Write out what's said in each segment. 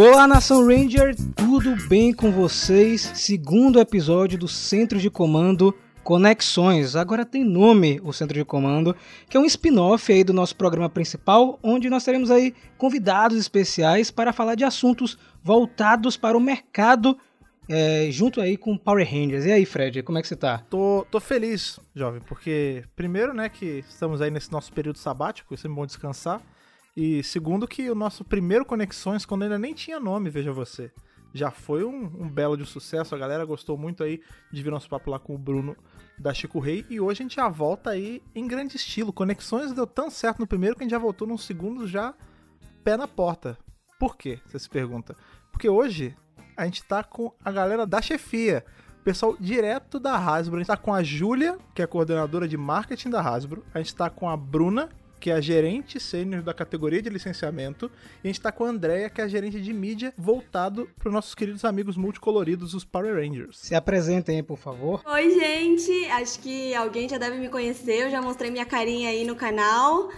Olá, Nação Ranger, tudo bem com vocês? Segundo episódio do Centro de Comando Conexões. Agora tem nome o Centro de Comando, que é um spin-off aí do nosso programa principal, onde nós teremos aí convidados especiais para falar de assuntos voltados para o mercado é, junto aí com Power Rangers. E aí, Fred, como é que você tá? Tô, tô feliz, jovem, porque primeiro, né, que estamos aí nesse nosso período sabático, é bom descansar. E segundo que o nosso primeiro Conexões, quando ainda nem tinha nome, veja você, já foi um, um belo de sucesso. A galera gostou muito aí de vir nosso papo lá com o Bruno da Chico Rei. E hoje a gente já volta aí em grande estilo. Conexões deu tão certo no primeiro que a gente já voltou num segundo já pé na porta. Por quê? Você se pergunta. Porque hoje a gente tá com a galera da chefia. Pessoal direto da Hasbro. A gente tá com a Júlia, que é coordenadora de marketing da Hasbro. A gente tá com a Bruna, que é a gerente sênior da categoria de licenciamento. E a gente tá com a Andrea, que é a gerente de mídia, voltado para os nossos queridos amigos multicoloridos, os Power Rangers. Se apresentem, por favor. Oi, gente. Acho que alguém já deve me conhecer. Eu já mostrei minha carinha aí no canal.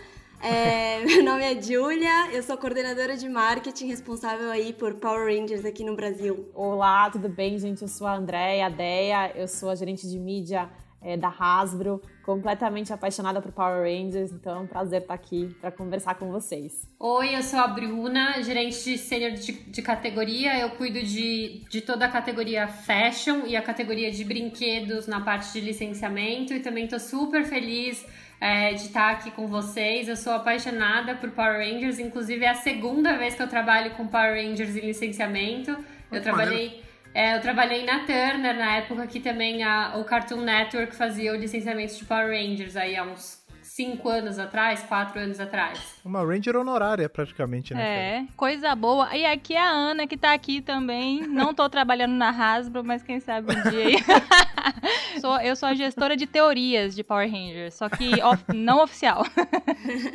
É, meu nome é Julia, eu sou coordenadora de marketing responsável aí por Power Rangers aqui no Brasil. Olá, tudo bem, gente? Eu sou a Andréia, a Deia, eu sou a gerente de mídia é, da Hasbro, completamente apaixonada por Power Rangers, então é um prazer estar aqui para conversar com vocês. Oi, eu sou a Bruna, gerente de sênior de, de, categoria, eu cuido de, de toda a categoria Fashion e a categoria de brinquedos na parte de licenciamento e também estou super feliz é, de estar aqui com vocês. Eu sou apaixonada por Power Rangers, inclusive é a segunda vez que eu trabalho com Power Rangers em licenciamento. Eu trabalhei, é, eu trabalhei na Turner na época que também a, o Cartoon Network fazia o licenciamento de Power Rangers aí há uns cinco anos atrás, quatro anos atrás. Uma Ranger honorária, praticamente, né? É, cara? coisa boa. E aqui é a Ana, que tá aqui também. Não tô trabalhando na Hasbro, mas quem sabe um dia aí. sou, eu sou a gestora de teorias de Power Rangers, só que of, não oficial.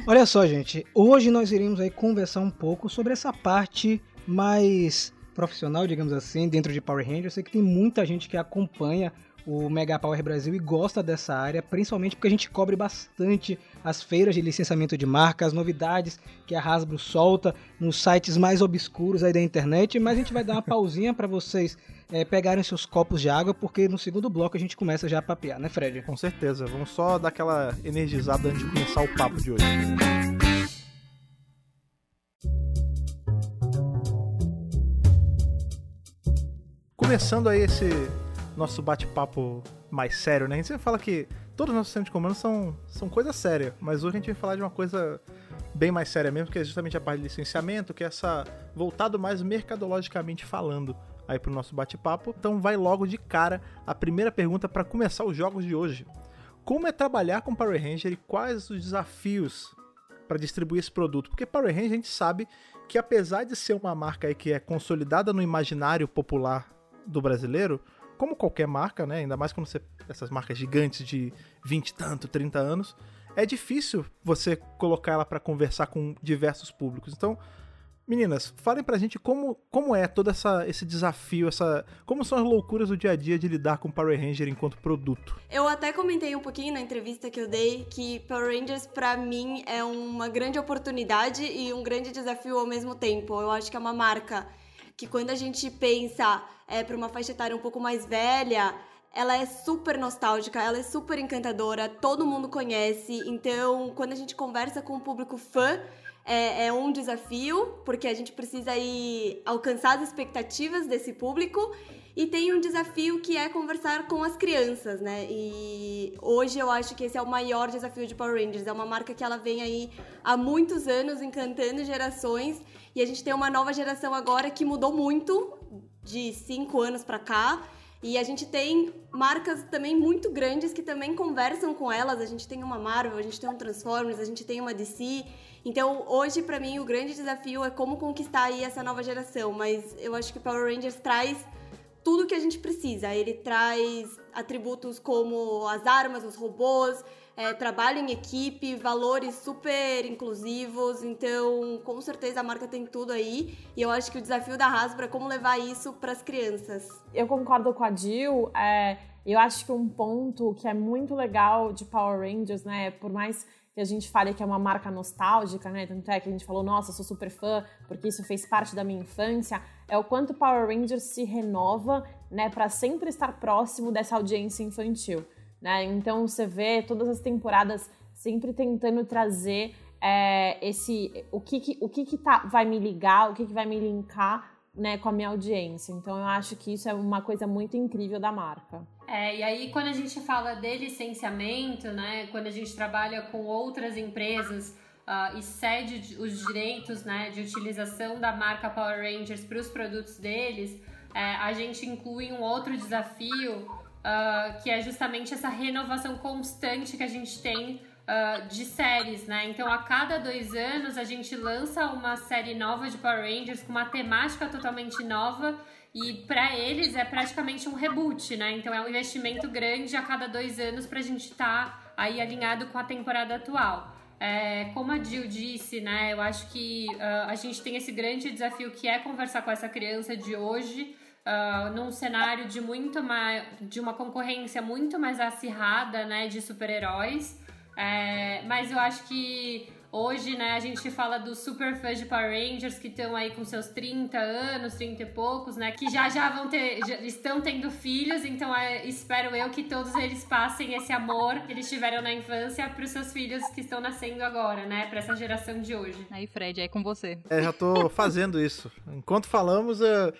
Olha só, gente. Hoje nós iremos aí conversar um pouco sobre essa parte mais profissional, digamos assim, dentro de Power Rangers. Eu sei que tem muita gente que acompanha o Mega Power Brasil e gosta dessa área, principalmente porque a gente cobre bastante as feiras de licenciamento de marca, as novidades que a Hasbro solta nos sites mais obscuros aí da internet, mas a gente vai dar uma pausinha para vocês é, pegarem seus copos de água, porque no segundo bloco a gente começa já a papear, né Fred? Com certeza, vamos só dar aquela energizada antes de começar o papo de hoje. Começando aí esse nosso bate-papo mais sério, né? A gente sempre fala que todos os nossos centros de comando são, são coisa séria, mas hoje a gente vai falar de uma coisa bem mais séria mesmo, que é justamente a parte de licenciamento, que é essa voltado mais mercadologicamente falando aí pro nosso bate-papo. Então vai logo de cara a primeira pergunta para começar os jogos de hoje. Como é trabalhar com Power Ranger e quais os desafios para distribuir esse produto? Porque Power Ranger a gente sabe que apesar de ser uma marca aí que é consolidada no imaginário popular do brasileiro, como qualquer marca, né? Ainda mais quando você. Essas marcas gigantes de 20 tanto, 30 anos, é difícil você colocar ela para conversar com diversos públicos. Então, meninas, falem pra gente como, como é todo essa, esse desafio, essa. Como são as loucuras do dia a dia de lidar com Power Ranger enquanto produto. Eu até comentei um pouquinho na entrevista que eu dei que Power Rangers, para mim, é uma grande oportunidade e um grande desafio ao mesmo tempo. Eu acho que é uma marca que quando a gente pensa é, para uma faixa etária um pouco mais velha, ela é super nostálgica, ela é super encantadora, todo mundo conhece. Então, quando a gente conversa com o público fã, é, é, um desafio, porque a gente precisa aí alcançar as expectativas desse público. E tem um desafio que é conversar com as crianças, né? E hoje eu acho que esse é o maior desafio de Power Rangers. É uma marca que ela vem aí há muitos anos encantando gerações. E a gente tem uma nova geração agora que mudou muito de cinco anos para cá. E a gente tem marcas também muito grandes que também conversam com elas. A gente tem uma Marvel, a gente tem um Transformers, a gente tem uma DC. Então, hoje, para mim, o grande desafio é como conquistar aí essa nova geração. Mas eu acho que Power Rangers traz tudo que a gente precisa. Ele traz atributos como as armas, os robôs, é, trabalho em equipe, valores super inclusivos, então com certeza a marca tem tudo aí. E eu acho que o desafio da Hasbro é como levar isso para as crianças. Eu concordo com a Jill. É, eu acho que um ponto que é muito legal de Power Rangers, né, por mais que a gente fale que é uma marca nostálgica, né? Tanto é que a gente falou, nossa, sou super fã, porque isso fez parte da minha infância. É o quanto Power Rangers se renova, né, para sempre estar próximo dessa audiência infantil, né? Então você vê todas as temporadas sempre tentando trazer é, esse o que, que o que, que tá, vai me ligar, o que, que vai me linkar né, com a minha audiência. Então eu acho que isso é uma coisa muito incrível da marca. É, e aí quando a gente fala de licenciamento, né, quando a gente trabalha com outras empresas uh, e cede os direitos né, de utilização da marca Power Rangers para os produtos deles, é, a gente inclui um outro desafio uh, que é justamente essa renovação constante que a gente tem uh, de séries, né? Então, a cada dois anos, a gente lança uma série nova de Power Rangers com uma temática totalmente nova. E para eles é praticamente um reboot, né? Então é um investimento grande a cada dois anos para a gente estar tá aí alinhado com a temporada atual. É, como a Jill disse, né? Eu acho que uh, a gente tem esse grande desafio que é conversar com essa criança de hoje. Uh, num cenário de muito mais de uma concorrência muito mais acirrada né de super-heróis é, mas eu acho que hoje, né, a gente fala dos super fãs de Power Rangers que estão aí com seus 30 anos, 30 e poucos, né, que já já vão ter, já estão tendo filhos, então é, espero eu que todos eles passem esse amor que eles tiveram na infância para os seus filhos que estão nascendo agora, né, para essa geração de hoje. Aí, Fred, é com você. É, já tô fazendo isso. Enquanto falamos, é,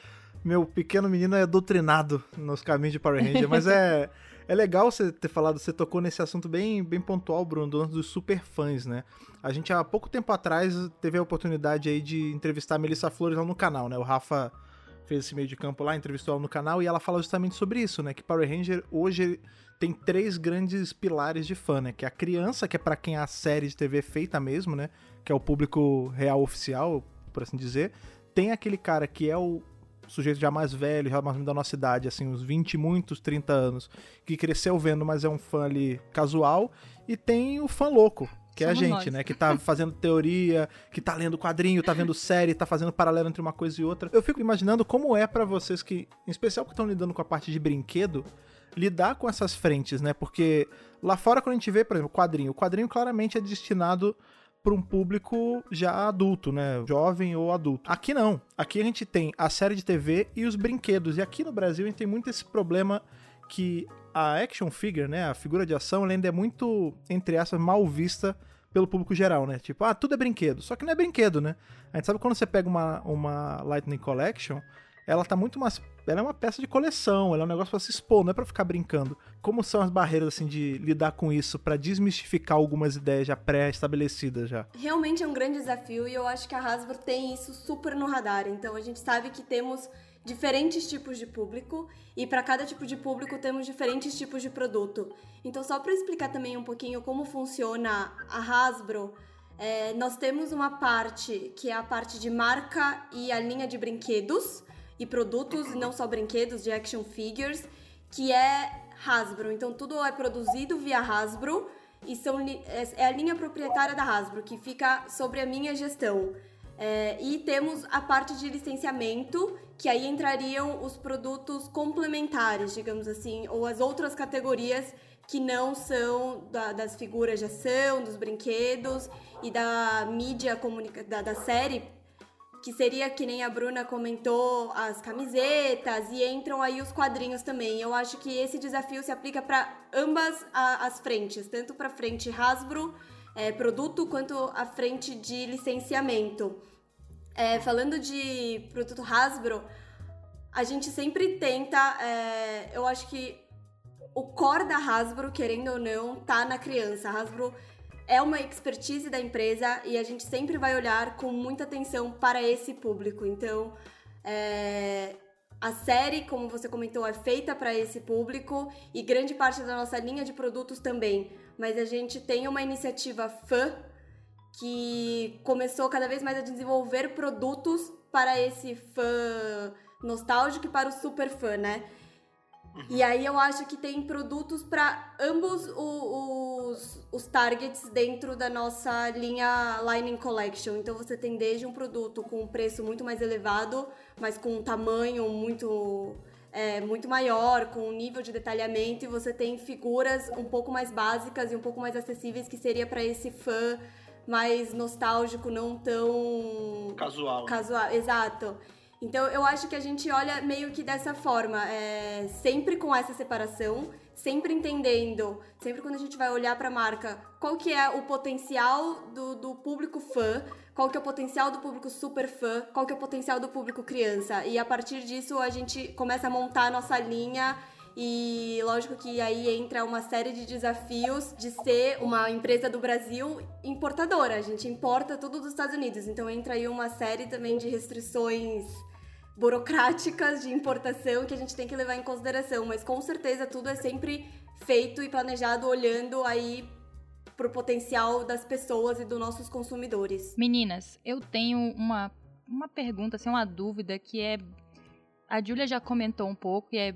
meu pequeno menino é doutrinado nos caminhos de Power Ranger, mas é é legal você ter falado, você tocou nesse assunto bem, bem pontual, Bruno, do dos super fãs, né? A gente há pouco tempo atrás teve a oportunidade aí de entrevistar a Melissa Flores lá no canal, né? O Rafa fez esse meio de campo lá, entrevistou ela no canal e ela fala justamente sobre isso, né? Que Power Ranger hoje tem três grandes pilares de fã, né? Que é a criança, que é para quem a série de TV é feita mesmo, né? Que é o público real oficial, por assim dizer. Tem aquele cara que é o sujeito já mais velho, já mais da nossa idade, assim, uns 20 e muitos, 30 anos, que cresceu vendo, mas é um fã ali casual, e tem o fã louco, que Somos é a gente, nós. né? Que tá fazendo teoria, que tá lendo quadrinho, tá vendo série, tá fazendo paralelo entre uma coisa e outra. Eu fico imaginando como é para vocês que, em especial que estão lidando com a parte de brinquedo, lidar com essas frentes, né? Porque lá fora, quando a gente vê, por exemplo, quadrinho, o quadrinho claramente é destinado para um público já adulto, né? Jovem ou adulto. Aqui não. Aqui a gente tem a série de TV e os brinquedos. E aqui no Brasil a gente tem muito esse problema que a action figure, né, a figura de ação, ela ainda é muito, entre aspas, mal vista pelo público geral, né? Tipo, ah, tudo é brinquedo. Só que não é brinquedo, né? A gente sabe quando você pega uma, uma Lightning Collection, ela tá muito mais. Ela é uma peça de coleção, ela é um negócio pra se expor, não é pra ficar brincando. Como são as barreiras, assim, de lidar com isso, para desmistificar algumas ideias já pré-estabelecidas já? Realmente é um grande desafio e eu acho que a Hasbro tem isso super no radar. Então a gente sabe que temos diferentes tipos de público e para cada tipo de público temos diferentes tipos de produto. Então, só para explicar também um pouquinho como funciona a Hasbro, é, nós temos uma parte que é a parte de marca e a linha de brinquedos e produtos, não só brinquedos, de action figures, que é Hasbro. Então tudo é produzido via Hasbro e são, é, é a linha proprietária da Hasbro, que fica sobre a minha gestão. É, e temos a parte de licenciamento, que aí entrariam os produtos complementares, digamos assim, ou as outras categorias que não são da, das figuras de ação, dos brinquedos e da mídia comunica da, da série que seria que nem a Bruna comentou, as camisetas e entram aí os quadrinhos também. Eu acho que esse desafio se aplica para ambas a, as frentes, tanto para a frente Hasbro é, produto quanto a frente de licenciamento. É, falando de produto Hasbro, a gente sempre tenta, é, eu acho que o core da Hasbro, querendo ou não, tá na criança. A Hasbro é uma expertise da empresa e a gente sempre vai olhar com muita atenção para esse público. Então, é, a série, como você comentou, é feita para esse público e grande parte da nossa linha de produtos também. Mas a gente tem uma iniciativa fã que começou cada vez mais a desenvolver produtos para esse fã nostálgico e para o super fã, né? E aí eu acho que tem produtos para ambos os, os targets dentro da nossa linha Lining Collection. Então você tem desde um produto com um preço muito mais elevado, mas com um tamanho muito é, muito maior, com um nível de detalhamento, e você tem figuras um pouco mais básicas e um pouco mais acessíveis que seria para esse fã mais nostálgico, não tão casual. Casual, exato. Então eu acho que a gente olha meio que dessa forma, é, sempre com essa separação, sempre entendendo, sempre quando a gente vai olhar para a marca, qual que é o potencial do, do público fã, qual que é o potencial do público super fã, qual que é o potencial do público criança. E a partir disso a gente começa a montar a nossa linha e lógico que aí entra uma série de desafios de ser uma empresa do Brasil importadora. A gente importa tudo dos Estados Unidos. Então entra aí uma série também de restrições burocráticas de importação que a gente tem que levar em consideração. Mas com certeza tudo é sempre feito e planejado olhando aí pro potencial das pessoas e dos nossos consumidores. Meninas, eu tenho uma, uma pergunta, assim, uma dúvida que é. A Júlia já comentou um pouco e é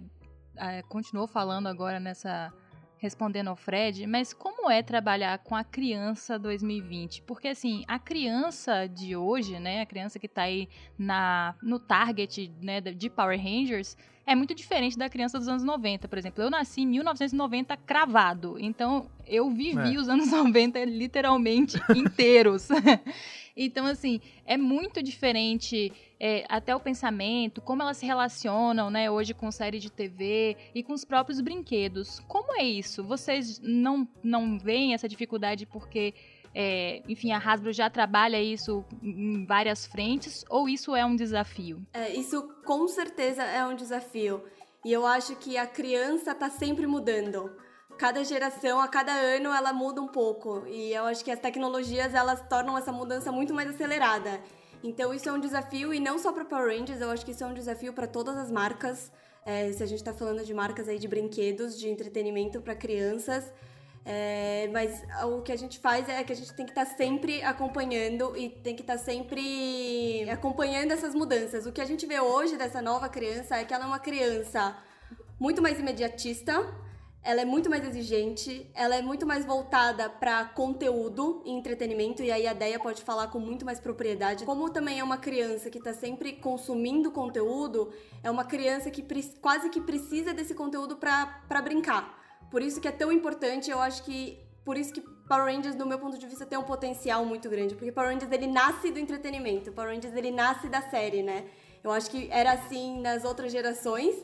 é, continuou falando agora nessa respondendo ao Fred, mas como é trabalhar com a criança 2020? Porque assim, a criança de hoje, né, a criança que está aí na no target, né, de Power Rangers, é muito diferente da criança dos anos 90, por exemplo. Eu nasci em 1990 cravado, então eu vivi é. os anos 90 literalmente inteiros. Então, assim, é muito diferente é, até o pensamento, como elas se relacionam, né, hoje com série de TV e com os próprios brinquedos. Como é isso? Vocês não, não veem essa dificuldade porque, é, enfim, a Hasbro já trabalha isso em várias frentes ou isso é um desafio? É, isso com certeza é um desafio. E eu acho que a criança está sempre mudando cada geração, a cada ano, ela muda um pouco. E eu acho que as tecnologias, elas tornam essa mudança muito mais acelerada. Então isso é um desafio, e não só para Power Rangers, eu acho que isso é um desafio para todas as marcas. É, se a gente está falando de marcas aí de brinquedos, de entretenimento para crianças. É, mas o que a gente faz é que a gente tem que estar tá sempre acompanhando e tem que estar tá sempre acompanhando essas mudanças. O que a gente vê hoje dessa nova criança é que ela é uma criança muito mais imediatista, ela é muito mais exigente, ela é muito mais voltada para conteúdo e entretenimento, e aí a Deia pode falar com muito mais propriedade. Como também é uma criança que está sempre consumindo conteúdo, é uma criança que quase que precisa desse conteúdo para brincar. Por isso que é tão importante, eu acho que por isso que Power Rangers, no meu ponto de vista, tem um potencial muito grande, porque Power Rangers ele nasce do entretenimento, Power Rangers ele nasce da série, né? Eu acho que era assim nas outras gerações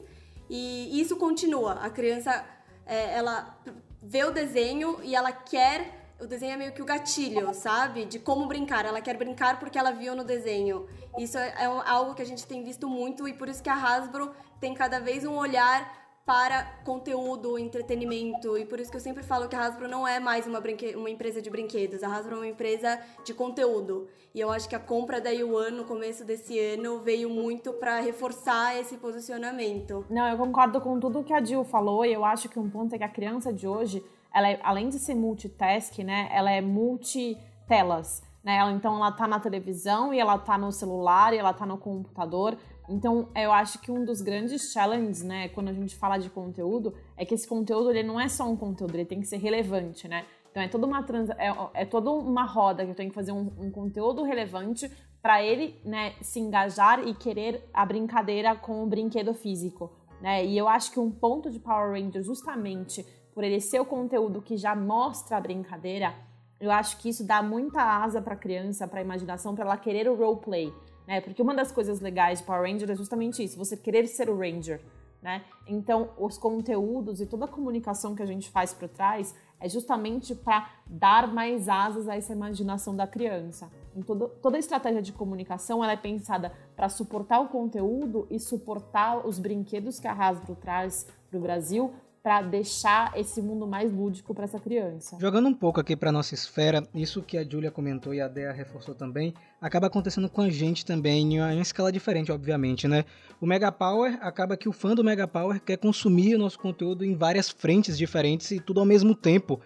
e isso continua. A criança é, ela vê o desenho e ela quer. O desenho é meio que o gatilho, sabe? De como brincar. Ela quer brincar porque ela viu no desenho. Isso é, é algo que a gente tem visto muito e por isso que a Hasbro tem cada vez um olhar para conteúdo, entretenimento. E por isso que eu sempre falo que a Hasbro não é mais uma, uma empresa de brinquedos. A Hasbro é uma empresa de conteúdo. E eu acho que a compra da Yuan no começo desse ano veio muito para reforçar esse posicionamento. Não, eu concordo com tudo que a Jill falou. E eu acho que um ponto é que a criança de hoje, ela é, além de ser multitask, né, ela é multitelas. Né? Então ela tá na televisão e ela tá no celular e ela tá no computador. Então, eu acho que um dos grandes challenges, né, quando a gente fala de conteúdo, é que esse conteúdo ele não é só um conteúdo, ele tem que ser relevante, né? Então, é toda uma trans, é, é toda uma roda que eu tenho que fazer um, um conteúdo relevante para ele, né, se engajar e querer a brincadeira com o brinquedo físico, né? E eu acho que um ponto de Power Rangers, justamente por ele ser o conteúdo que já mostra a brincadeira, eu acho que isso dá muita asa para a criança, para a imaginação, para ela querer o roleplay né? Porque uma das coisas legais de Power Ranger é justamente isso, você querer ser o Ranger, né? Então, os conteúdos e toda a comunicação que a gente faz por trás é justamente para dar mais asas a essa imaginação da criança. Em todo, toda a estratégia de comunicação ela é pensada para suportar o conteúdo e suportar os brinquedos que a Hasbro traz para o Brasil para deixar esse mundo mais lúdico para essa criança. Jogando um pouco aqui para nossa esfera, isso que a Julia comentou e a Dea reforçou também, acaba acontecendo com a gente também em uma, escala diferente, obviamente, né? O Mega Power acaba que o fã do Mega Power quer consumir o nosso conteúdo em várias frentes diferentes e tudo ao mesmo tempo.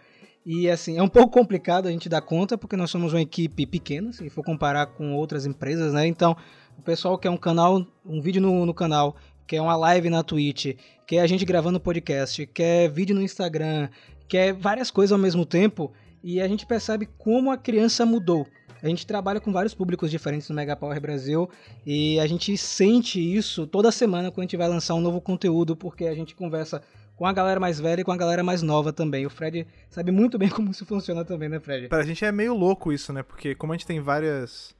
E assim, é um pouco complicado a gente dar conta, porque nós somos uma equipe pequena, se for comparar com outras empresas, né? Então, o pessoal quer um canal, um vídeo no, no canal quer uma live na Twitch, quer a gente gravando podcast, quer vídeo no Instagram, quer várias coisas ao mesmo tempo, e a gente percebe como a criança mudou. A gente trabalha com vários públicos diferentes no Mega Power Brasil e a gente sente isso toda semana quando a gente vai lançar um novo conteúdo, porque a gente conversa com a galera mais velha e com a galera mais nova também. O Fred sabe muito bem como isso funciona também, né, Fred? Pra gente é meio louco isso, né? Porque como a gente tem várias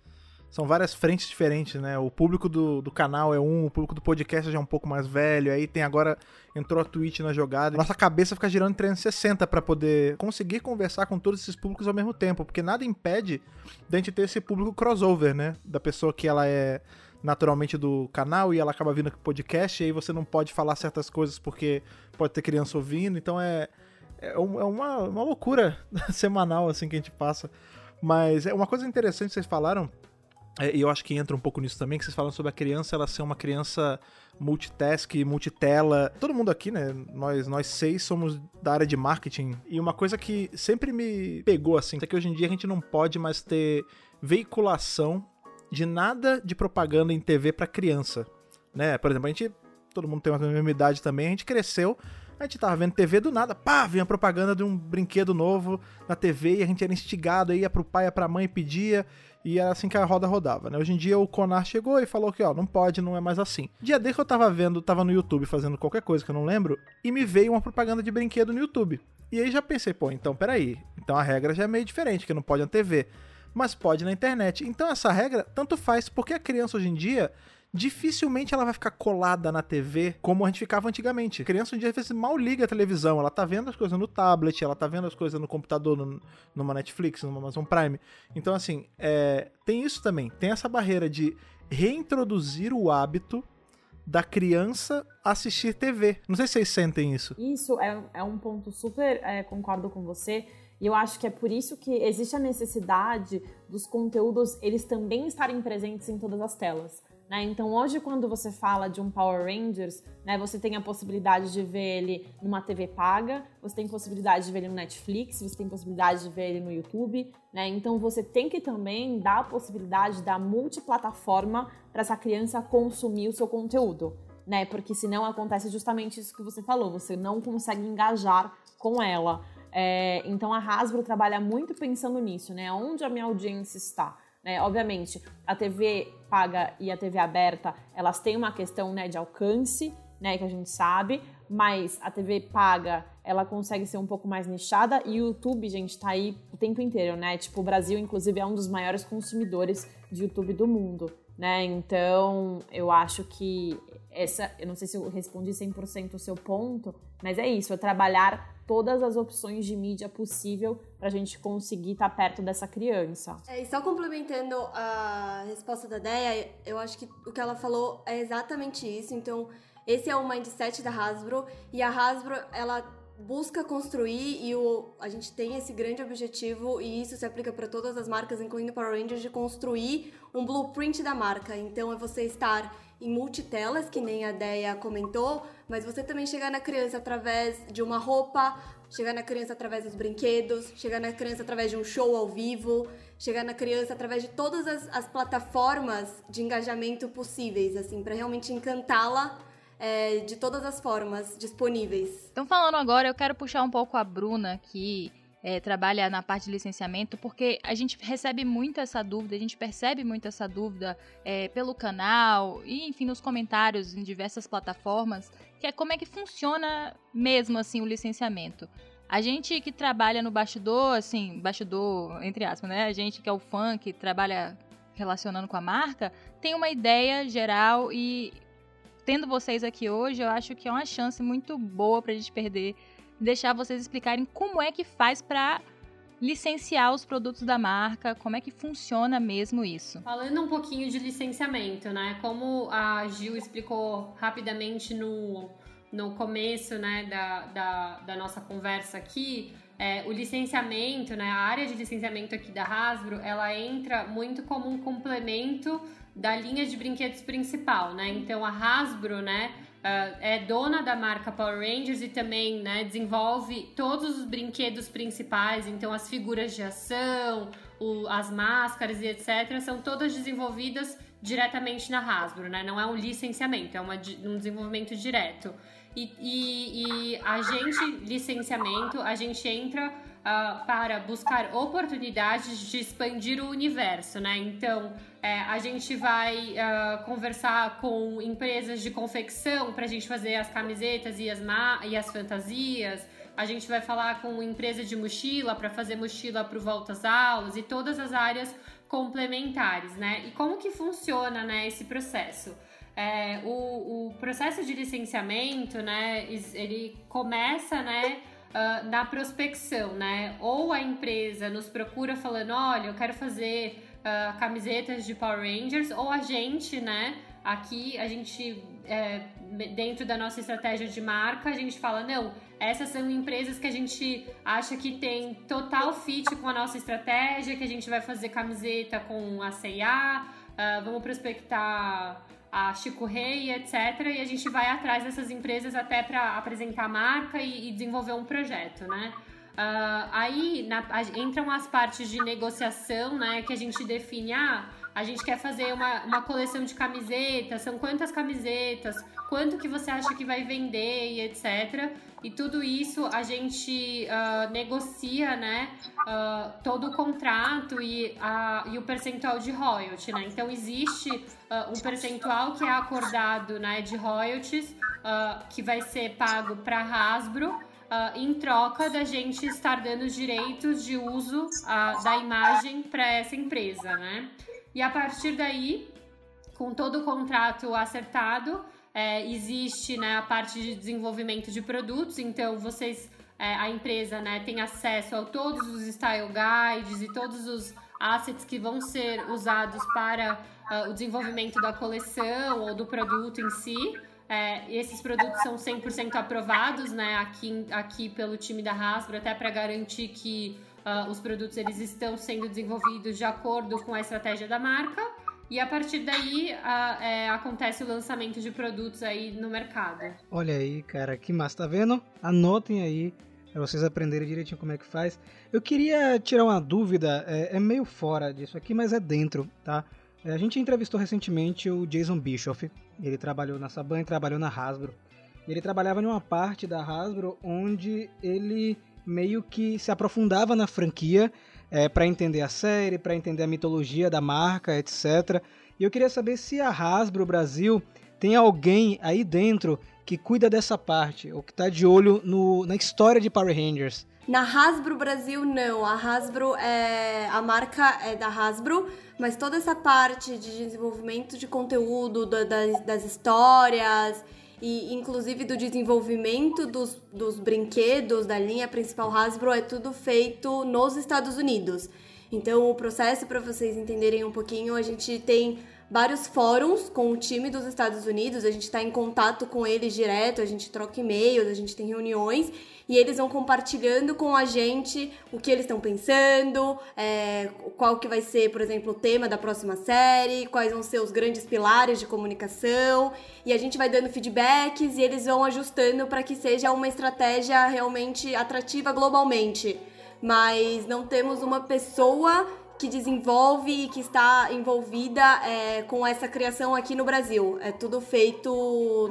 são várias frentes diferentes, né? O público do, do canal é um, o público do podcast já é um pouco mais velho, aí tem agora entrou a Twitch na jogada. Nossa cabeça fica girando em 360 para poder conseguir conversar com todos esses públicos ao mesmo tempo, porque nada impede da gente ter esse público crossover, né? Da pessoa que ela é naturalmente do canal e ela acaba vindo aqui podcast, e aí você não pode falar certas coisas porque pode ter criança ouvindo, então é, é, é uma, uma loucura semanal assim que a gente passa. Mas é uma coisa interessante que vocês falaram e eu acho que entra um pouco nisso também, que vocês falam sobre a criança, ela ser uma criança multitask, multitela. Todo mundo aqui, né? Nós, nós seis somos da área de marketing. E uma coisa que sempre me pegou, assim, é que hoje em dia a gente não pode mais ter veiculação de nada de propaganda em TV para criança. Né? Por exemplo, a gente. Todo mundo tem uma mesma idade também, a gente cresceu. A gente tava vendo TV do nada, pá, vinha propaganda de um brinquedo novo na TV e a gente era instigado, ia pro pai, ia pra mãe pedia e era assim que a roda rodava, né? Hoje em dia o Conar chegou e falou que, ó, não pode, não é mais assim. Dia desde que eu tava vendo, tava no YouTube fazendo qualquer coisa que eu não lembro, e me veio uma propaganda de brinquedo no YouTube. E aí já pensei, pô, então peraí, então a regra já é meio diferente, que não pode na TV, mas pode na internet. Então essa regra tanto faz, porque a criança hoje em dia dificilmente ela vai ficar colada na TV como a gente ficava antigamente. A criança um dia às vezes mal liga a televisão, ela tá vendo as coisas no tablet, ela tá vendo as coisas no computador, no, numa Netflix, numa Amazon Prime. Então, assim, é, tem isso também. Tem essa barreira de reintroduzir o hábito da criança assistir TV. Não sei se vocês sentem isso. Isso é, é um ponto super, é, concordo com você. E eu acho que é por isso que existe a necessidade dos conteúdos eles também estarem presentes em todas as telas. Né? Então, hoje, quando você fala de um Power Rangers, né, você tem a possibilidade de ver ele numa TV paga, você tem possibilidade de ver ele no Netflix, você tem possibilidade de ver ele no YouTube. Né? Então, você tem que também dar a possibilidade da multiplataforma para essa criança consumir o seu conteúdo. Né? Porque senão acontece justamente isso que você falou, você não consegue engajar com ela. É, então, a Hasbro trabalha muito pensando nisso, né? Onde a minha audiência está? Né? Obviamente, a TV paga e a TV aberta, elas têm uma questão né, de alcance, né, que a gente sabe, mas a TV paga, ela consegue ser um pouco mais nichada e o YouTube, gente, tá aí o tempo inteiro, né? Tipo, o Brasil, inclusive, é um dos maiores consumidores de YouTube do mundo, né? Então, eu acho que essa, eu não sei se eu respondi 100% o seu ponto, mas é isso, é trabalhar todas as opções de mídia possível para a gente conseguir estar tá perto dessa criança. É, e só complementando a resposta da Deia, eu acho que o que ela falou é exatamente isso. Então, esse é o mindset da Hasbro e a Hasbro ela busca construir e o, a gente tem esse grande objetivo e isso se aplica para todas as marcas, incluindo Power Rangers, de construir um blueprint da marca. Então é você estar em multitelas, que nem a Deia comentou, mas você também chegar na criança através de uma roupa, chegar na criança através dos brinquedos, chegar na criança através de um show ao vivo, chegar na criança através de todas as, as plataformas de engajamento possíveis, assim, para realmente encantá-la é, de todas as formas disponíveis. Então, falando agora, eu quero puxar um pouco a Bruna, que é, trabalha na parte de licenciamento, porque a gente recebe muito essa dúvida, a gente percebe muito essa dúvida é, pelo canal e, enfim, nos comentários em diversas plataformas, que é como é que funciona mesmo, assim, o licenciamento. A gente que trabalha no bastidor, assim, bastidor, entre aspas, né? A gente que é o fã, que trabalha relacionando com a marca, tem uma ideia geral e tendo vocês aqui hoje, eu acho que é uma chance muito boa pra gente perder deixar vocês explicarem como é que faz para licenciar os produtos da marca, como é que funciona mesmo isso. Falando um pouquinho de licenciamento, né? Como a Gil explicou rapidamente no, no começo né, da, da, da nossa conversa aqui, é, o licenciamento, né, a área de licenciamento aqui da Hasbro, ela entra muito como um complemento da linha de brinquedos principal, né? Então a Hasbro, né, Uh, é dona da marca Power Rangers e também né, desenvolve todos os brinquedos principais, então as figuras de ação, o, as máscaras e etc. são todas desenvolvidas diretamente na Hasbro, né? Não é um licenciamento, é uma, um desenvolvimento direto. E, e, e a gente, licenciamento, a gente entra uh, para buscar oportunidades de expandir o universo, né? Então, é, a gente vai uh, conversar com empresas de confecção para a gente fazer as camisetas e as, e as fantasias. A gente vai falar com empresa de mochila para fazer mochila para volta às aulas e todas as áreas complementares, né? E como que funciona, né, esse processo? É, o, o processo de licenciamento, né, ele começa, né, uh, na prospecção, né? Ou a empresa nos procura falando, olha, eu quero fazer uh, camisetas de Power Rangers, ou a gente, né? Aqui a gente, é, dentro da nossa estratégia de marca, a gente fala, não, essas são empresas que a gente acha que tem total fit com a nossa estratégia, que a gente vai fazer camiseta com a CIA, uh, vamos prospectar a Chico Rei, etc. E a gente vai atrás dessas empresas até para apresentar a marca e, e, desenvolver um projeto, né? Uh, aí na, entram as partes de negociação, né? Que a gente define, ah, a gente quer fazer uma, uma coleção de camisetas, são quantas camisetas, quanto que você acha que vai vender e etc. E tudo isso a gente uh, negocia, né? Uh, todo o contrato e, uh, e o percentual de royalty, né? Então existe um percentual que é acordado, né, de royalties que vai ser pago para Hasbro. em troca da gente estar dando direitos de uso da imagem para essa empresa, né? E a partir daí, com todo o contrato acertado, é, existe né, a parte de desenvolvimento de produtos, então vocês, é, a empresa né, tem acesso a todos os style guides e todos os assets que vão ser usados para uh, o desenvolvimento da coleção ou do produto em si. É, esses produtos são 100% aprovados né, aqui, aqui pelo time da Hasbro, até para garantir que uh, os produtos eles estão sendo desenvolvidos de acordo com a estratégia da marca. E a partir daí a, é, acontece o lançamento de produtos aí no mercado. Olha aí, cara, que massa, tá vendo? Anotem aí para vocês aprenderem direitinho como é que faz. Eu queria tirar uma dúvida, é, é meio fora disso aqui, mas é dentro, tá? É, a gente entrevistou recentemente o Jason Bischoff. Ele trabalhou na Saban e trabalhou na Hasbro. Ele trabalhava em uma parte da Hasbro onde ele meio que se aprofundava na franquia é, para entender a série, para entender a mitologia da marca, etc. E eu queria saber se a Hasbro Brasil tem alguém aí dentro que cuida dessa parte, ou que está de olho no, na história de Power Rangers. Na Hasbro Brasil, não. A Hasbro é. A marca é da Hasbro, mas toda essa parte de desenvolvimento de conteúdo, da, das, das histórias e inclusive do desenvolvimento dos, dos brinquedos da linha principal Hasbro é tudo feito nos Estados Unidos. Então, o processo, para vocês entenderem um pouquinho, a gente tem vários fóruns com o time dos Estados Unidos, a gente está em contato com eles direto, a gente troca e-mails, a gente tem reuniões e eles vão compartilhando com a gente o que eles estão pensando, é, qual que vai ser, por exemplo, o tema da próxima série, quais vão ser os grandes pilares de comunicação, e a gente vai dando feedbacks e eles vão ajustando para que seja uma estratégia realmente atrativa globalmente. Mas não temos uma pessoa que desenvolve e que está envolvida é, com essa criação aqui no Brasil. É tudo feito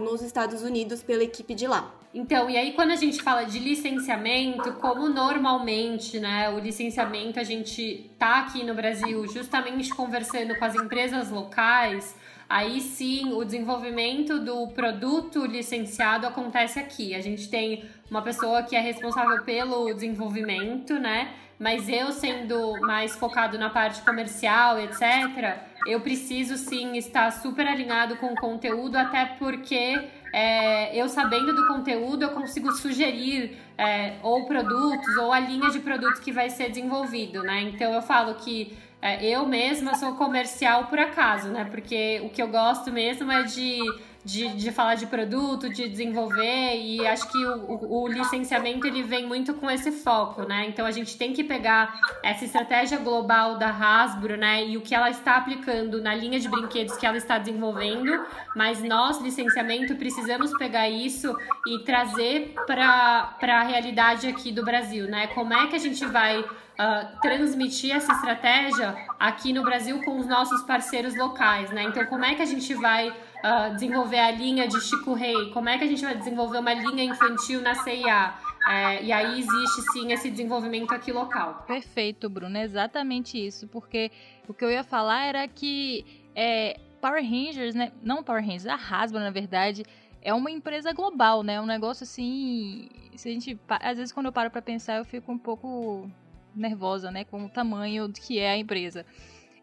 nos Estados Unidos pela equipe de lá. Então, e aí quando a gente fala de licenciamento, como normalmente, né, o licenciamento a gente tá aqui no Brasil justamente conversando com as empresas locais, aí sim o desenvolvimento do produto licenciado acontece aqui. A gente tem uma pessoa que é responsável pelo desenvolvimento, né? Mas eu sendo mais focado na parte comercial, etc., eu preciso sim estar super alinhado com o conteúdo, até porque é, eu sabendo do conteúdo, eu consigo sugerir é, ou produtos ou a linha de produtos que vai ser desenvolvido, né? Então eu falo que é, eu mesma sou comercial por acaso, né? Porque o que eu gosto mesmo é de de, de falar de produto, de desenvolver, e acho que o, o, licenciamento ele vem muito com esse foco, né? Então a gente tem que pegar essa estratégia global da Hasbro, né? E o que ela está aplicando na linha de brinquedos que ela está desenvolvendo, mas nós, licenciamento, precisamos pegar isso e trazer para a realidade aqui do Brasil, né? Como é que a gente vai uh, transmitir essa estratégia aqui no Brasil com os nossos parceiros locais, né? Então, como é que a gente vai uh, desenvolver a linha de Chico Rei? Como é que a gente vai desenvolver uma linha infantil na CIA? É, e aí existe sim esse desenvolvimento aqui local. Perfeito, Bruno, é exatamente isso, porque o que eu ia falar era que é, Power Rangers, né? Não Power Rangers, a Hasbro, na verdade, é uma empresa global, né? Um negócio assim. Se a gente, às vezes, quando eu paro para pensar, eu fico um pouco nervosa, né? Com o tamanho que é a empresa.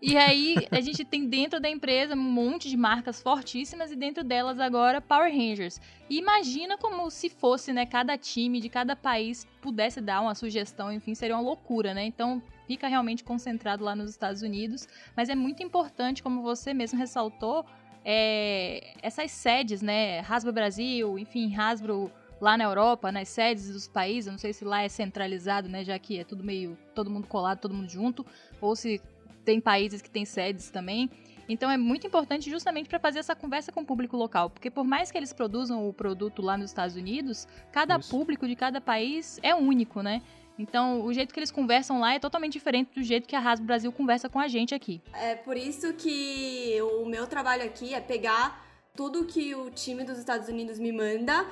E aí, a gente tem dentro da empresa um monte de marcas fortíssimas e dentro delas agora Power Rangers. E imagina como se fosse, né, cada time de cada país pudesse dar uma sugestão, enfim, seria uma loucura, né? Então, fica realmente concentrado lá nos Estados Unidos, mas é muito importante, como você mesmo ressaltou, é, essas sedes, né, Hasbro Brasil, enfim, Hasbro lá na Europa, nas sedes dos países, não sei se lá é centralizado, né, já que é tudo meio todo mundo colado, todo mundo junto, ou se tem países que têm sedes também. Então é muito importante justamente para fazer essa conversa com o público local, porque por mais que eles produzam o produto lá nos Estados Unidos, cada Isso. público de cada país é único, né? Então, o jeito que eles conversam lá é totalmente diferente do jeito que a Hasbro Brasil conversa com a gente aqui. É por isso que o meu trabalho aqui é pegar tudo que o time dos Estados Unidos me manda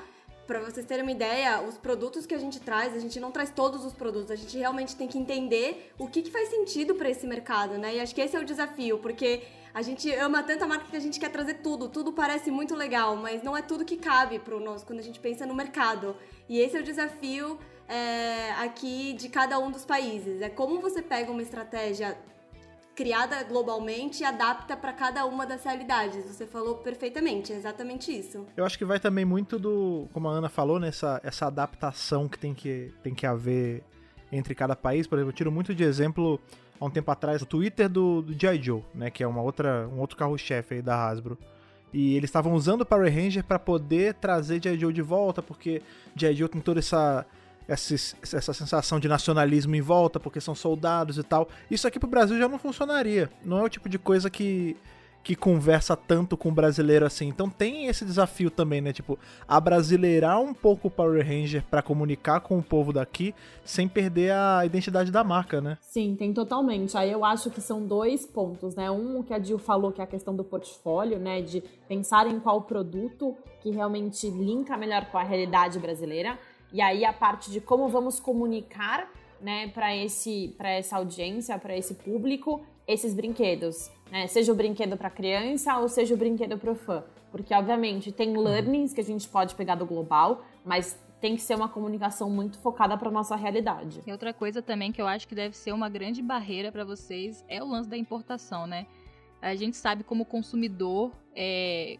para vocês terem uma ideia, os produtos que a gente traz, a gente não traz todos os produtos, a gente realmente tem que entender o que, que faz sentido para esse mercado, né? E acho que esse é o desafio, porque a gente ama tanta marca que a gente quer trazer tudo, tudo parece muito legal, mas não é tudo que cabe para nós quando a gente pensa no mercado. E esse é o desafio é, aqui de cada um dos países. É como você pega uma estratégia criada globalmente e adapta para cada uma das realidades. Você falou perfeitamente, é exatamente isso. Eu acho que vai também muito do, como a Ana falou, nessa essa adaptação que tem que, tem que haver entre cada país. Por exemplo, eu tiro muito de exemplo há um tempo atrás o Twitter do, do G.I. Joe, né, que é uma outra, um outro carro-chefe aí da Hasbro. E eles estavam usando o Power Ranger para poder trazer G.I. Joe de volta, porque G.I. Joe tem toda essa essa, essa sensação de nacionalismo em volta, porque são soldados e tal. Isso aqui pro Brasil já não funcionaria. Não é o tipo de coisa que, que conversa tanto com o brasileiro assim. Então tem esse desafio também, né? Tipo, abrasileirar um pouco o Power Ranger para comunicar com o povo daqui sem perder a identidade da marca, né? Sim, tem totalmente. Aí eu acho que são dois pontos, né? Um que a Jill falou que é a questão do portfólio, né? De pensar em qual produto que realmente linka melhor com a realidade brasileira. E aí a parte de como vamos comunicar, né, para esse para essa audiência, para esse público, esses brinquedos, né? Seja o brinquedo para criança ou seja o brinquedo para o fã. Porque obviamente tem uhum. learnings que a gente pode pegar do global, mas tem que ser uma comunicação muito focada para nossa realidade. E outra coisa também que eu acho que deve ser uma grande barreira para vocês é o lance da importação, né? A gente sabe como consumidor é,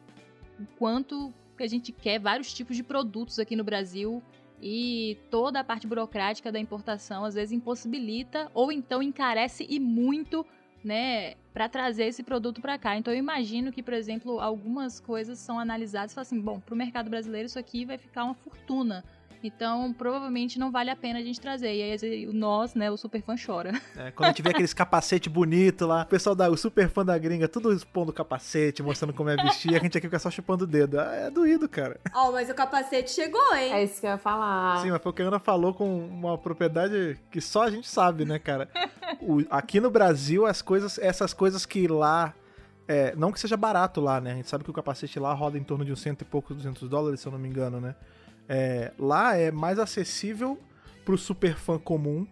o quanto a gente quer vários tipos de produtos aqui no Brasil e toda a parte burocrática da importação às vezes impossibilita ou então encarece e muito, né, para trazer esse produto para cá. Então eu imagino que, por exemplo, algumas coisas são analisadas e falam assim, bom, para o mercado brasileiro isso aqui vai ficar uma fortuna. Então, provavelmente não vale a pena a gente trazer. E aí, nós, né, o super fã chora. É, quando a gente vê aqueles capacete bonito lá, o pessoal da o super fã da gringa, tudo expondo capacete, mostrando como é vestir, a gente aqui fica só chupando o dedo. Ah, é doído, cara. Ó, oh, mas o capacete chegou, hein? É isso que eu ia falar. Sim, mas foi o que a Ana falou com uma propriedade que só a gente sabe, né, cara? O, aqui no Brasil, as coisas, essas coisas que lá é, não que seja barato lá, né? A gente sabe que o capacete lá roda em torno de uns cento e poucos, 200 dólares, se eu não me engano, né? É, lá é mais acessível pro super fã comum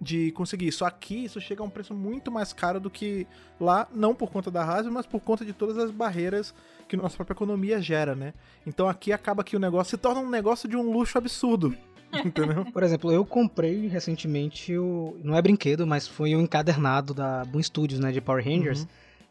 de conseguir isso. Aqui isso chega a um preço muito mais caro do que lá, não por conta da Hasbro, mas por conta de todas as barreiras que nossa própria economia gera, né? Então aqui acaba que o negócio se torna um negócio de um luxo absurdo. Entendeu? Por exemplo, eu comprei recentemente o. Não é brinquedo, mas foi o um encadernado da Boom Studios, né? De Power Rangers. Uhum.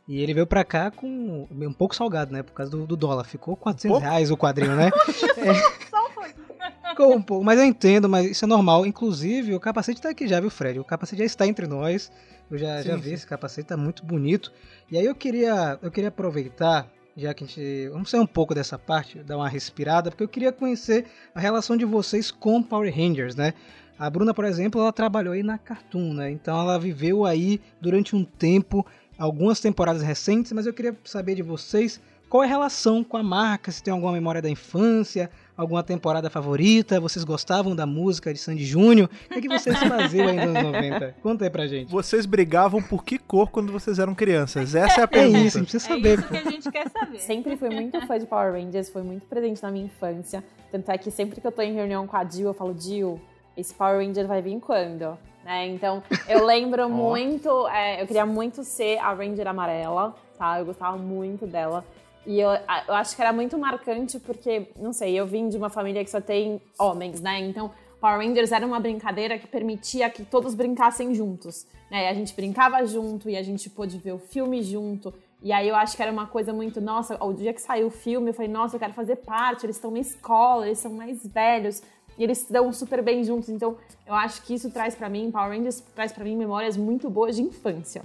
E ele veio pra cá com um pouco salgado, né? Por causa do, do dólar. Ficou 400 Pouco? reais o quadrinho, né? é. Ficou um pouco, mas eu entendo, mas isso é normal. Inclusive, o capacete tá aqui já, viu, Fred? O capacete já está entre nós. Eu já, sim, já vi sim. esse capacete, tá muito bonito. E aí eu queria, eu queria aproveitar, já que a gente. Vamos sair um pouco dessa parte, dar uma respirada, porque eu queria conhecer a relação de vocês com Power Rangers, né? A Bruna, por exemplo, ela trabalhou aí na Cartoon, né? Então ela viveu aí durante um tempo, algumas temporadas recentes, mas eu queria saber de vocês qual é a relação com a marca, se tem alguma memória da infância, alguma temporada favorita, vocês gostavam da música de Sandy Júnior, o que, é que vocês faziam aí nos anos 90? Conta aí pra gente. Vocês brigavam por que cor quando vocês eram crianças? Essa é a É pergunta. isso, a gente precisa É saber. isso que a gente quer saber. Sempre fui muito fã de Power Rangers, foi muito presente na minha infância. Tanto é que sempre que eu tô em reunião com a Jill, eu falo, Jill, esse Power Ranger vai vir quando? Né? Então, eu lembro muito, é, eu queria muito ser a Ranger amarela, tá? Eu gostava muito dela. E eu, eu acho que era muito marcante porque, não sei, eu vim de uma família que só tem homens, né? Então, Power Rangers era uma brincadeira que permitia que todos brincassem juntos, né? E a gente brincava junto e a gente pôde ver o filme junto. E aí eu acho que era uma coisa muito, nossa, o dia que saiu o filme, eu falei, nossa, eu quero fazer parte, eles estão na escola, eles são mais velhos, e eles se dão super bem juntos. Então, eu acho que isso traz pra mim, Power Rangers traz pra mim memórias muito boas de infância,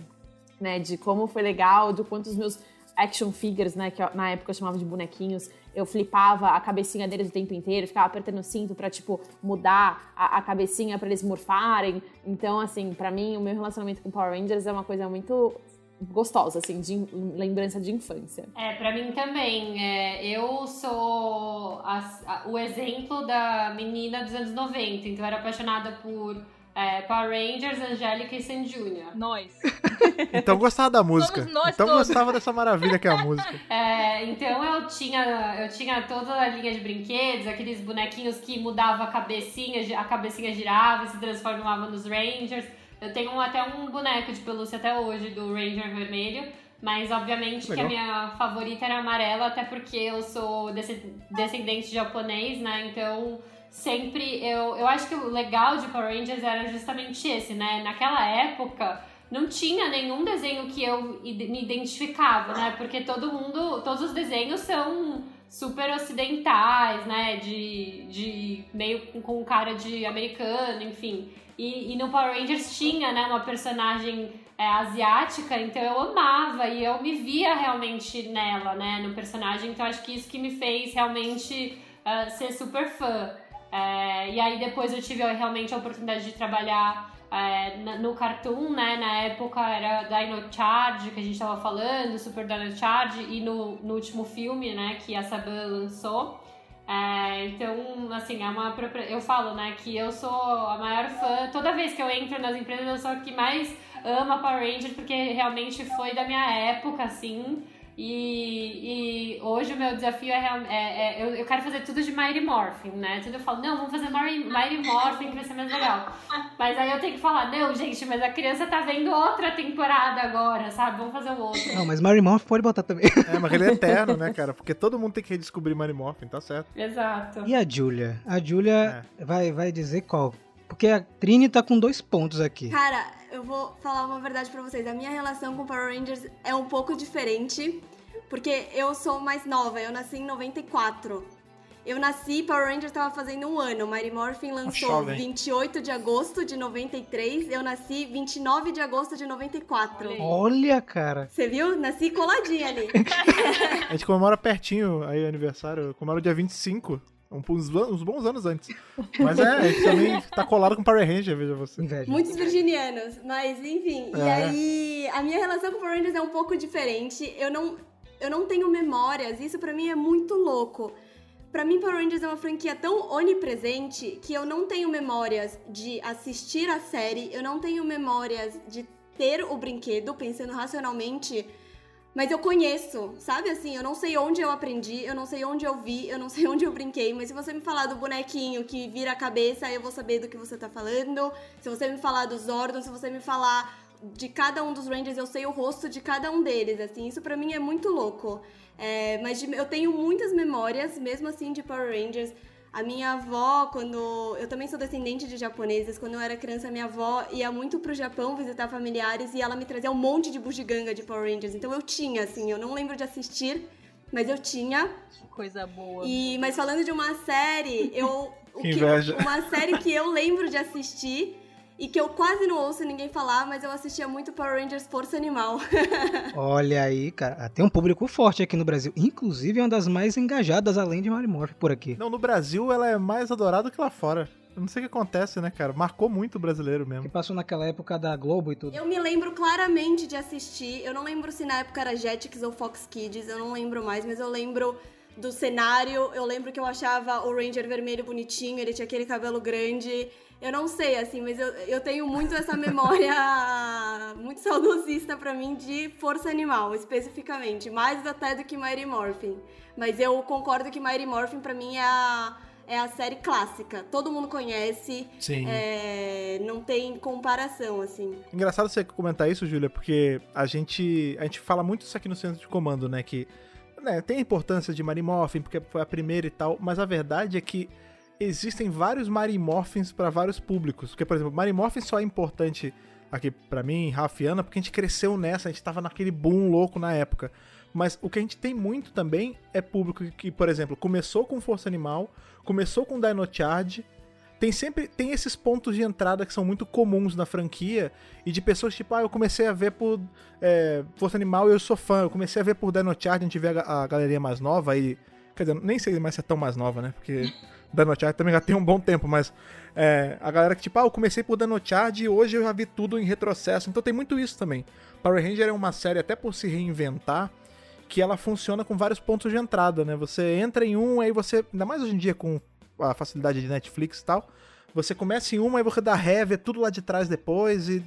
né? De como foi legal, de quantos meus action figures, né, que na época eu chamava de bonequinhos, eu flipava a cabecinha deles o tempo inteiro, ficava apertando o cinto pra, tipo, mudar a, a cabecinha pra eles morfarem. Então, assim, pra mim, o meu relacionamento com Power Rangers é uma coisa muito gostosa, assim, de lembrança de infância. É, pra mim também. É, eu sou as- a- o exemplo da menina dos anos 90, então eu era apaixonada por é, Power Rangers, Angélica e Sandy Júnior. Nós. Então gostava da música. Somos nós então todos. gostava dessa maravilha que é a música. É, então eu tinha, eu tinha toda a linha de brinquedos, aqueles bonequinhos que mudava a cabecinha, a cabecinha girava e se transformava nos Rangers. Eu tenho até um boneco de pelúcia até hoje do Ranger vermelho, mas obviamente que a Legal. minha favorita era amarela, até porque eu sou desce- descendente de japonês, né? Então sempre eu, eu acho que o legal de Power Rangers era justamente esse, né? Naquela época não tinha nenhum desenho que eu me identificava, né? Porque todo mundo, todos os desenhos são super ocidentais, né? De, de meio com cara de americano, enfim. E, e no Power Rangers tinha, né, uma personagem é, asiática, então eu amava e eu me via realmente nela, né, no personagem. Então acho que isso que me fez realmente ah, ser super fã. É, e aí depois eu tive realmente a oportunidade de trabalhar é, no Cartoon, né? Na época era Dino Charge, que a gente tava falando, Super Dino Charge, e no, no último filme, né, que a Saban lançou. É, então, assim, é uma eu falo, né, que eu sou a maior fã. Toda vez que eu entro nas empresas, eu sou a que mais ama Power Rangers, porque realmente foi da minha época, assim. E, e hoje o meu desafio é, é- é- eu, eu quero fazer tudo de Mighty Morphin, né? Tudo eu falo, não, vamos fazer Mighty, Mighty Morphin que vai ser mais legal. Mas aí eu tenho que falar, não, gente, mas a criança tá vendo outra temporada agora, sabe? Vamos fazer o outro. Não, mas Mary Morph pode botar também. É, mas ele é eterno, né, cara? Porque todo mundo tem que redescobrir Mary Morphin, tá certo. Exato. E a Julia? A Julia É. vai, vai dizer qual? Porque a Trini tá com dois pontos aqui. Cara, eu vou falar uma verdade pra vocês. A minha relação com Power Rangers é um pouco diferente, porque eu sou mais nova, eu nasci em 94. Eu nasci, Power Rangers tava fazendo um ano. Mighty Morphin lançou jovem. 28 de agosto de 93, eu nasci 29 de agosto de 94. Olha. Olha, cara. Você viu? Nasci coladinha ali. A gente comemora pertinho aí o aniversário, comemora dia 25. Um- Uns, uns bons anos antes. Mas é, a gente também tá colado com Power Ranger, veja você. Inveja. Muitos virginianos, mas enfim. E É. aí, a minha relação com Power Rangers é um pouco diferente. Eu não, eu não tenho memórias, isso pra mim é muito louco. Pra mim, Power Rangers é uma franquia tão onipresente que eu não tenho memórias de assistir a série, eu não tenho memórias de ter o brinquedo, pensando racionalmente. Mas eu conheço, sabe assim? Eu não sei onde eu aprendi, eu não sei onde eu vi, eu não sei onde eu brinquei, mas se você me falar do bonequinho que vira a cabeça, eu vou saber do que você tá falando. Se você me falar dos Zordon, se você me falar de cada um dos Rangers, eu sei o rosto de cada um deles, assim. Isso pra mim é muito louco. É, mas de- eu tenho muitas memórias, mesmo assim, de Power Rangers. A minha avó, quando. Eu também sou descendente de japoneses. Quando eu era criança, minha avó ia muito pro Japão visitar familiares e ela me trazia um monte de bugiganga de Power Rangers. Então eu tinha, assim, eu não lembro de assistir, mas eu tinha. Que coisa boa. E, mas falando de uma série, eu. o Que inveja. uma série que eu lembro de assistir e que eu quase não ouço ninguém falar, mas eu assistia muito Power Rangers Força Animal. Olha aí, cara. Ah, Tem um público forte aqui no Brasil. Inclusive, é uma das mais engajadas, além de Mary Morph, por aqui. Não, no Brasil ela é mais adorada que lá fora. Eu não sei o que acontece, né, cara? Marcou muito o brasileiro mesmo. Que passou naquela época da Globo e tudo. Eu me lembro claramente de assistir. Eu não lembro se na época era Jetix ou Fox Kids, eu não lembro mais, mas eu lembro do cenário. Eu lembro que eu achava o Ranger vermelho bonitinho, ele tinha aquele cabelo grande. Eu não sei, assim, mas eu, eu tenho muito essa memória muito saudosista pra mim de Força Animal, especificamente. Mais até do que Mighty Morphin. Mas eu concordo que Mighty Morphin pra mim é a, é a série clássica. Todo mundo conhece. Sim. É, não tem comparação, assim. Engraçado você comentar isso, Júlia, porque a gente, a gente fala muito isso aqui no centro de comando, né? Que né, tem a importância de Mighty Morphin, porque foi a primeira e tal, mas a verdade é que existem vários Mary Morphins para vários públicos. Porque, por exemplo, Mary Morphin só é importante aqui para mim, Rafa e Ana, porque a gente cresceu nessa, a gente tava naquele boom louco na época. Mas o que a gente tem muito também é público que, por exemplo, começou com Força Animal, começou com Dino Charge, tem sempre tem esses pontos de entrada que são muito comuns na franquia e de pessoas tipo, ah, eu comecei a ver por é, Força Animal e eu sou fã, eu comecei a ver por Dino Charge, a gente vê a, a galeria mais nova e quer dizer, nem sei mais se é tão mais nova, né? Porque Dino Charge também já tem um bom tempo, mas é, a galera que tipo, ah, eu comecei por Dino Charge e hoje eu já vi tudo em retrocesso, então tem muito isso também. Power Ranger é uma série até por se reinventar, que ela funciona com vários pontos de entrada, né? Você entra em um, aí você, ainda mais hoje em dia com a facilidade de Netflix e tal. Você começa em uma e você dá ré, vê tudo lá de trás depois e.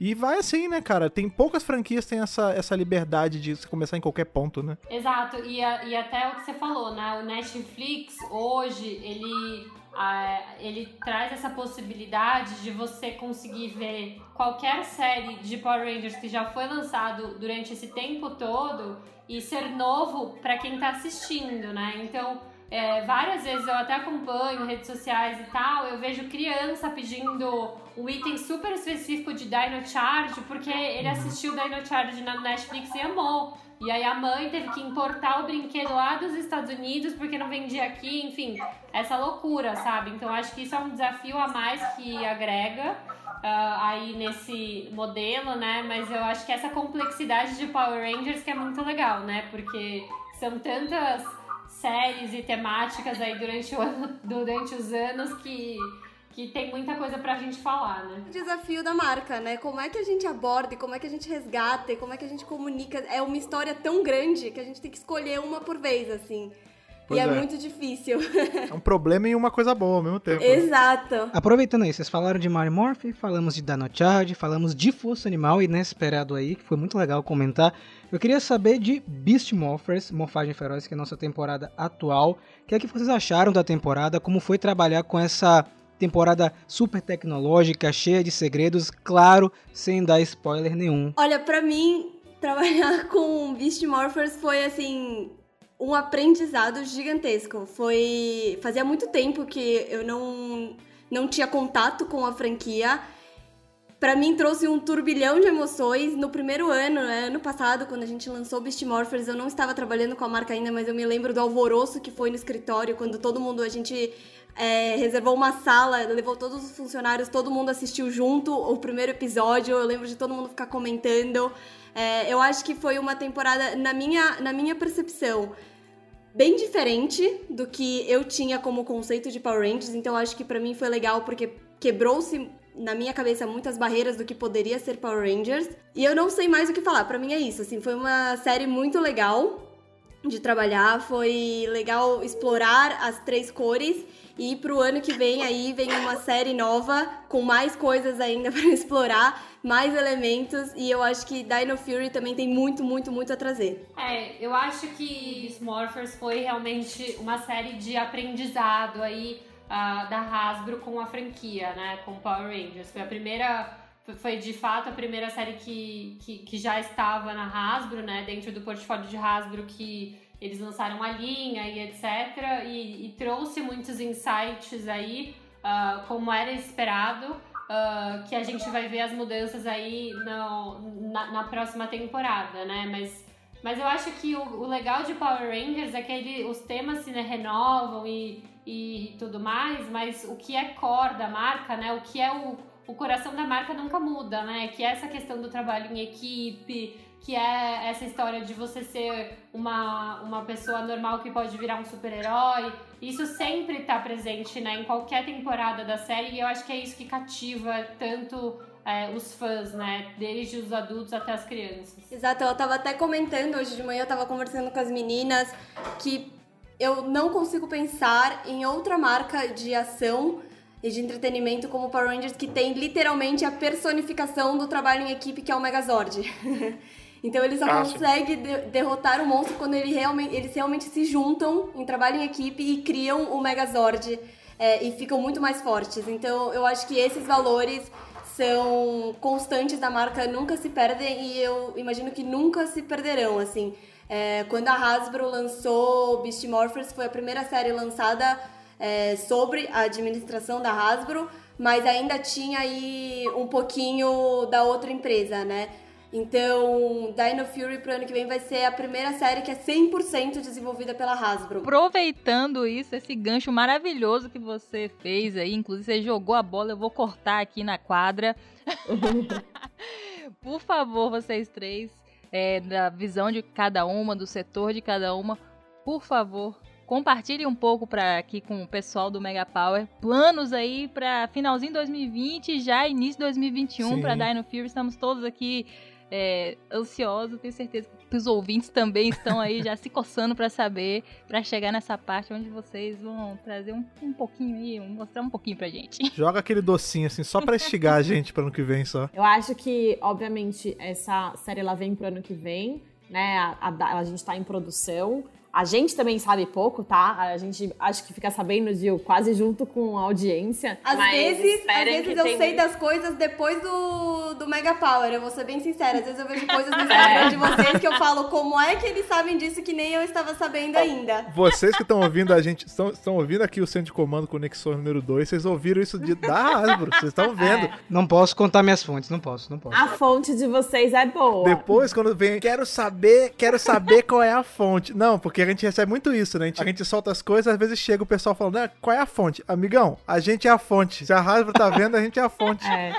E vai assim, né, cara? Tem poucas franquias que têm essa, essa liberdade de você começar em qualquer ponto, né? Exato, e, a, e até o que você falou, né? O Netflix hoje, ele, a, ele traz essa possibilidade de você conseguir ver qualquer série de Power Rangers que já foi lançado durante esse tempo todo e ser novo para quem tá assistindo, né? Então é, várias vezes eu até acompanho redes sociais e tal, eu vejo criança pedindo um item super específico de Dino Charge, porque ele assistiu Dino Charge na Netflix e amou. E aí a mãe teve que importar o brinquedo lá dos Estados Unidos porque não vendia aqui, enfim, essa loucura, sabe? Então acho que isso é um desafio a mais que agrega uh, aí nesse modelo, né? Mas eu acho que essa complexidade de Power Rangers que é muito legal, né? Porque são tantas séries e temáticas aí durante, ano, durante os anos que, que tem muita coisa pra gente falar, né? O desafio da marca, né? Como é que a gente aborda, como é que a gente resgata, como é que a gente comunica. É uma história tão grande que a gente tem que escolher uma por vez, assim. Pois e é, é. muito difícil. É um problema e uma coisa boa ao mesmo tempo. né? Exato. Aproveitando aí, vocês falaram de Mario Morph, falamos de Dino Charge, falamos de Força Animal, inesperado aí, que foi muito legal comentar. Eu queria saber de Beast Morphers, Morfagem Feroz, que é a nossa temporada atual. O que é que vocês acharam da temporada? Como foi trabalhar com essa temporada super tecnológica, cheia de segredos, claro, sem dar spoiler nenhum. Olha, pra mim, trabalhar com Beast Morphers foi assim. Um aprendizado gigantesco. Foi. Fazia muito tempo que eu não, não tinha contato com a franquia. Pra mim trouxe um turbilhão de emoções. No primeiro ano, né, ano passado, quando a gente lançou Beast Morphers, eu não estava trabalhando com a marca ainda, mas eu me lembro do alvoroço que foi no escritório, quando todo mundo, a gente é, reservou uma sala, levou todos os funcionários, todo mundo assistiu junto o primeiro episódio. Eu lembro de todo mundo ficar comentando. É, eu acho que foi uma temporada, na minha, na minha percepção, bem diferente do que eu tinha como conceito de Power Rangers. Então, acho que pra mim foi legal porque quebrou-se na minha cabeça muitas barreiras do que poderia ser Power Rangers. E eu não sei mais o que falar. Pra mim é isso, assim, foi uma série muito legal de trabalhar, foi legal explorar as três cores e pro ano que vem aí vem uma série nova com mais coisas ainda para explorar, mais elementos e eu acho que Dino Fury também tem muito, muito, muito a trazer. É, eu acho que Smurfers foi realmente uma série de aprendizado aí uh, da Hasbro com a franquia, né, com Power Rangers. Foi a primeira foi de fato a primeira série que, que, que, já estava na Hasbro, né, dentro do portfólio de Hasbro que eles lançaram a linha e etc. E, e trouxe muitos insights aí, uh, como era esperado, uh, que a gente vai ver as mudanças aí no, na, na, próxima temporada, né? Mas, mas eu acho que o, o legal de Power Rangers é que ele, os temas se né, renovam e, e tudo mais, mas o que é core da marca, né? O que é o, o coração da marca nunca muda, né? Que é essa questão do trabalho em equipe, que é essa história de você ser uma, uma pessoa normal que pode virar um super-herói. Isso sempre tá presente, né, em qualquer temporada da série, e eu acho que é isso que cativa tanto é, os fãs, né? Desde os adultos até as crianças. Exato, eu tava até comentando hoje de manhã, eu tava conversando com as meninas que eu não consigo pensar em outra marca de ação e de entretenimento como Power Rangers que tem literalmente a personificação do trabalho em equipe que é o Megazord. então eles só Ah, conseguem de derrotar o monstro quando ele realmente, eles realmente se juntam em trabalho em equipe e criam o Megazord é, e ficam muito mais fortes. Então eu acho que esses valores são constantes da marca, nunca se perdem e eu imagino que nunca se perderão, assim. É, quando a Hasbro lançou Beast Morphers, foi a primeira série lançada é, sobre a administração da Hasbro, mas ainda tinha aí um pouquinho da outra empresa, né? Então, Dino Fury pro ano que vem vai ser a primeira série que é 100% desenvolvida pela Hasbro. Aproveitando isso, esse gancho maravilhoso que você fez aí, inclusive você jogou a bola, eu vou cortar aqui na quadra. Por favor, vocês três, é, da visão de cada uma, do setor de cada uma, por favor, compartilhe um pouco para aqui com o pessoal do Mega Power. Planos aí para finalzinho de 2020, já início de 2021 Sim. para Dino Fury. Estamos todos aqui é, ansiosos, tenho certeza que os ouvintes também estão aí já se coçando para saber, para chegar nessa parte onde vocês vão trazer um, um pouquinho aí, mostrar um pouquinho pra gente. Joga aquele docinho assim, só pra instigar a gente para ano que vem só. Eu acho que, obviamente, essa série ela vem pro ano que vem, né? A, a- a gente tá em produção. A gente também sabe pouco, tá? A gente acho que fica sabendo de quase junto com a audiência. Às mas vezes, às vezes eu tem- sei das coisas depois do, do Mega Power, eu vou ser bem sincera. Às vezes eu vejo coisas no Instagram de vocês que eu falo, como é que eles sabem disso que nem eu estava sabendo ainda? Vocês que estão ouvindo a gente, estão, estão ouvindo aqui o centro de comando Conexões número 2, vocês ouviram isso de, da Hasbro, vocês estão vendo. É. Não posso contar minhas fontes, não posso, não posso. A fonte de vocês é boa. Depois, quando vem, quero saber, quero saber qual é a fonte. Não, porque a gente recebe muito isso, né? A gente, a gente solta as coisas, às vezes chega o pessoal falando, né, qual é a fonte? Amigão, a gente é a fonte. Se a Hasbro tá vendo, a gente é a fonte. É.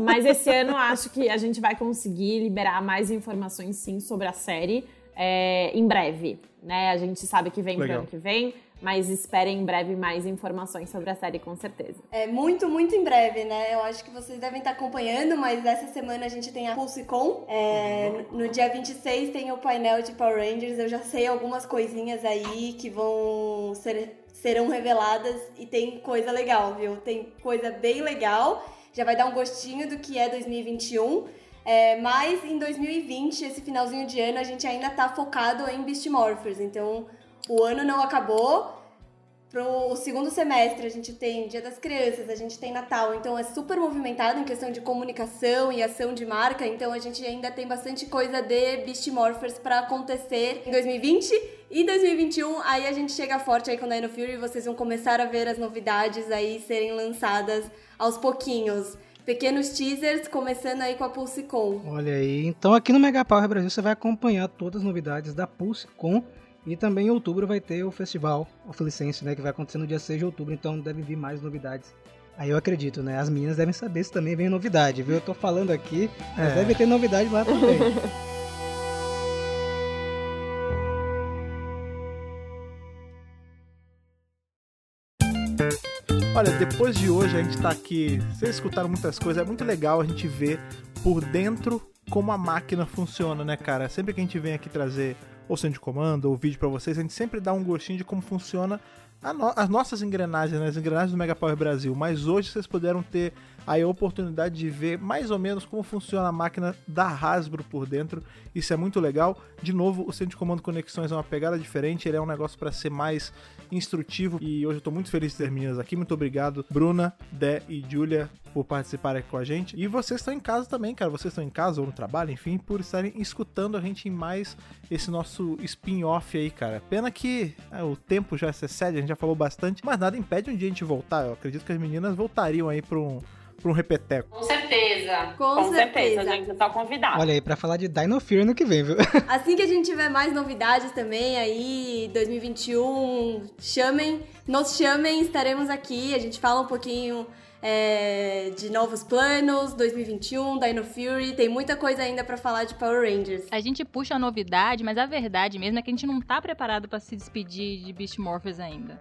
Mas esse ano acho que a gente vai conseguir liberar mais informações sim sobre a série é, em breve. Né? A gente sabe que vem pro Legal. ano que vem, mas esperem em breve mais informações sobre a série, com certeza. É muito, muito em breve, né? Eu acho que vocês devem estar acompanhando, mas essa semana a gente tem a PulseCon. É, no dia 26 tem o painel de Power Rangers. Eu já sei algumas coisinhas aí que vão ser, serão reveladas e tem coisa legal, viu? Tem coisa bem legal. Já vai dar um gostinho do que é 2021. É, mas em 2020, esse finalzinho de ano, a gente ainda tá focado em Beast Morphers. Então, o ano não acabou. Pro segundo semestre, a gente tem Dia das Crianças, a gente tem Natal, então é super movimentado em questão de comunicação e ação de marca, então a gente ainda tem bastante coisa de Beast Morphers pra acontecer em 2020 e 2021. Aí a gente chega forte aí com Dino Fury e vocês vão começar a ver as novidades aí serem lançadas aos pouquinhos. Pequenos teasers, começando aí com a PulseCon. Olha aí, então aqui no Mega Power Brasil você vai acompanhar todas as novidades da PulseCon e também em outubro vai ter o festival of License, né, que vai acontecer no dia 6 de outubro, então deve vir mais novidades. Aí eu acredito, né? As meninas devem saber se também vem novidade, viu? Eu tô falando aqui, mas É. deve ter novidade lá também. Olha, depois de hoje a gente tá aqui, vocês escutaram muitas coisas, é muito legal a gente ver por dentro como a máquina funciona, né, cara? Sempre que a gente vem aqui trazer ou centro de comando ou vídeo pra vocês, a gente sempre dá um gostinho de como funciona no- as nossas engrenagens, né? As engrenagens do Mega Power Brasil. Mas hoje vocês puderam ter aí a oportunidade de ver mais ou menos como funciona a máquina da Hasbro por dentro. Isso é muito legal. De novo, o centro de comando Conexões é uma pegada diferente, ele é um negócio para ser mais instrutivo. E hoje eu tô muito feliz de ter meninas aqui. Muito obrigado, Bruna, Dé e Julia, por participarem aqui com a gente. E vocês estão em casa também, cara. Vocês estão em casa ou no trabalho, enfim, por estarem escutando a gente em mais esse nosso spin-off aí, cara. Pena que é, o tempo já se excede, a gente já falou bastante, mas nada impede um dia a gente voltar. Eu acredito que as meninas voltariam aí pra um pra um repeteco. Com certeza. Com, Com certeza, certeza. gente, tá convidado. Olha aí, pra falar de Dino Fury no que vem, viu? Assim que a gente tiver mais novidades também aí, 2021, chamem, nos chamem, estaremos aqui. A gente fala um pouquinho é, de novos planos, 2021, Dino Fury, tem muita coisa ainda pra falar de Power Rangers. A gente puxa a novidade, mas a verdade mesmo é que a gente não tá preparado pra se despedir de Beast Morphers ainda.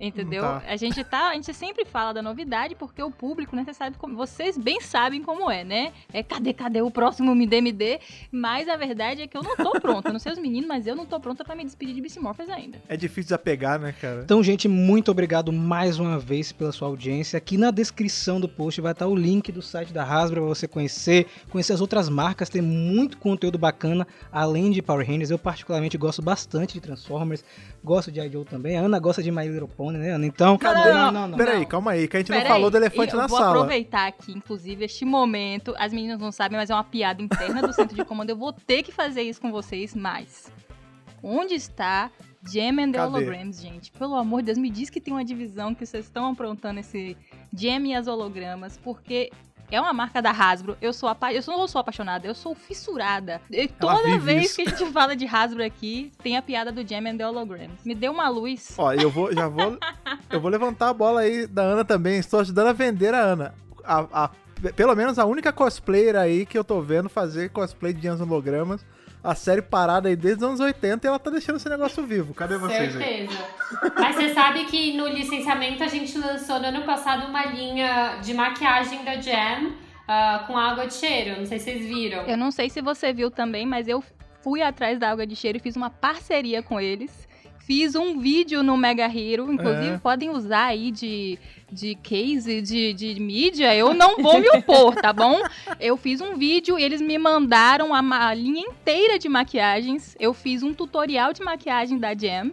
Entendeu? Tá. A gente tá, a gente sempre fala da novidade porque o público, né, você sabe como, vocês bem sabem como é, né? É cadê, cadê o próximo me dê, me dê? Mas a verdade é que eu não tô pronta, eu não sei os meninos, mas eu não tô pronta pra me despedir de Beast Morphers ainda. É difícil desapegar, né, cara? Então, gente, muito obrigado mais uma vez pela sua audiência. Aqui na descrição do post vai estar o link do site da Hasbro para você conhecer, conhecer as outras marcas, tem muito conteúdo bacana além de Power Rangers. Eu particularmente gosto bastante de Transformers, gosto de I.Joe também. A Ana gosta de My Little Pony, né? Então, Cadê? Não, não, não. Peraí, calma aí, que a gente não falou aí, do elefante eu na vou sala. aproveitar aqui, inclusive, este momento. As meninas não sabem, mas é uma piada interna do centro de comando. Eu vou ter que fazer isso com vocês, mas. Onde está Gem and the Cadê? Holograms, gente? Pelo amor de Deus, me diz que tem uma divisão que vocês estão aprontando esse Gem e as hologramas, porque. É uma marca da Hasbro. Eu sou apa... eu não sou apaixonada, eu sou fissurada. E toda vez isso. que a gente fala de Hasbro aqui, tem a piada do Gem and the Holograms. Me deu uma luz. Ó, eu vou, já vou, eu vou levantar a bola aí da Ana também. Estou ajudando a vender a Ana. A, a- pelo menos a única cosplayer aí que eu tô vendo fazer cosplay de Gems Hologramas. A série parada aí desde os anos 80 e ela tá deixando esse negócio vivo. Cadê vocês aí? Certeza. Mas você sabe que no licenciamento a gente lançou no ano passado uma linha de maquiagem da Jam ah, com água de cheiro. Não sei se vocês viram. Eu não sei se você viu também, mas eu fui atrás da Água de Cheiro e fiz uma parceria com eles. Fiz um vídeo no Mega Hero, inclusive É. podem usar aí de, de case, de, de mídia. Eu não vou me opor, tá bom? Eu fiz um vídeo e eles me mandaram a, a linha inteira de maquiagens. Eu fiz um tutorial de maquiagem da Jam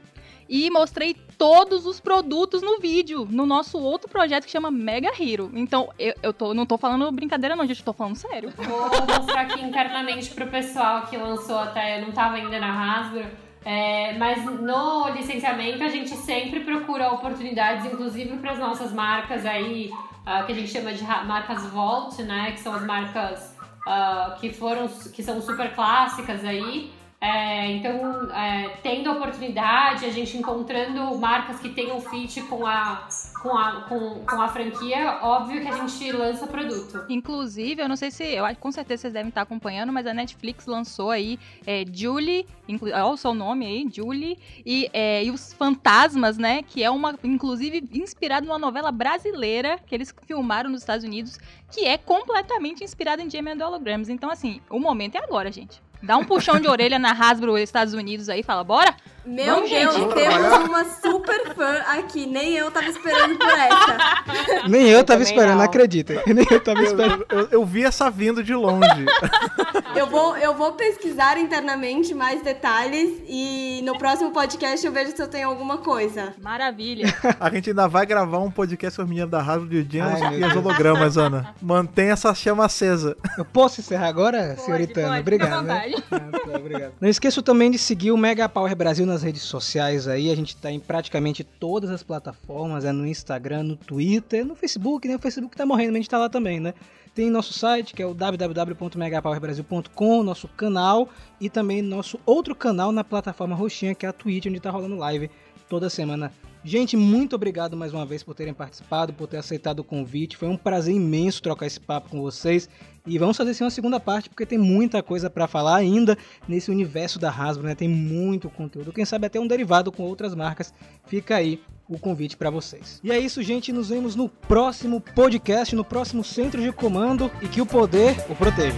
e mostrei todos os produtos no vídeo, no nosso outro projeto que chama Mega Hero. Então, eu, eu tô, não tô falando brincadeira não, gente, eu tô falando sério. Vou mostrar aqui internamente pro pessoal que lançou até, eu não tava ainda na Hasbro. É, mas no licenciamento a gente sempre procura oportunidades, inclusive para as nossas marcas aí, ah, que a gente chama de marcas Vault, né? Que são as marcas ah, que foram, que são super clássicas aí. É, então, é, tendo a oportunidade, a gente encontrando marcas que tenham fit com a, com a, com, com a franquia, óbvio que a gente lança produto. Inclusive, eu não sei se. Eu com certeza vocês devem estar acompanhando, mas a Netflix lançou aí é, Julie, inclu- olha o seu nome aí, Julie, e, é, e os Fantasmas, né? Que é uma, inclusive, inspirado numa novela brasileira que eles filmaram nos Estados Unidos, que é completamente inspirada em Jamie and Holograms. Então, assim, o momento é agora, gente. Dá um puxão de orelha na Hasbro Estados Unidos aí fala, bora? Meu Vamos, Deus, gente. temos uma super fã aqui. Nem eu tava esperando por essa. Nem eu tava também esperando, não. acreditem. Nem eu tava esperando. Eu, eu- eu vi essa vindo de longe. Eu vou, eu vou pesquisar internamente mais detalhes e no próximo podcast eu vejo se eu tenho alguma coisa. Maravilha. A gente ainda vai gravar um podcast com as meninas da Hasbro de meu e as Deus. hologramas, Ana. Mantém essa chama acesa. Eu posso encerrar agora, senhorita Ana? pode, Obrigado, né? Ah, tá, obrigado. Não esqueça também de seguir o Mega Power Brasil nas redes sociais aí. A gente tá em praticamente todas as plataformas, é no Instagram, no Twitter, no Facebook, né? O Facebook tá morrendo, mas a gente tá lá também, né? Tem nosso site, que é o www.megapowerbrasil.com, nosso canal e também nosso outro canal na plataforma roxinha, que é a Twitch, onde tá rolando live toda semana. Gente, muito obrigado mais uma vez por terem participado, por ter aceitado o convite. Foi um prazer imenso trocar esse papo com vocês. E vamos fazer sim uma segunda parte, porque tem muita coisa pra falar ainda nesse universo da Hasbro, né? Tem muito conteúdo. Quem sabe até um derivado com outras marcas. Fica aí o convite pra vocês. E é isso, gente. Nos vemos no próximo podcast, no próximo centro de comando. E que o poder o proteja.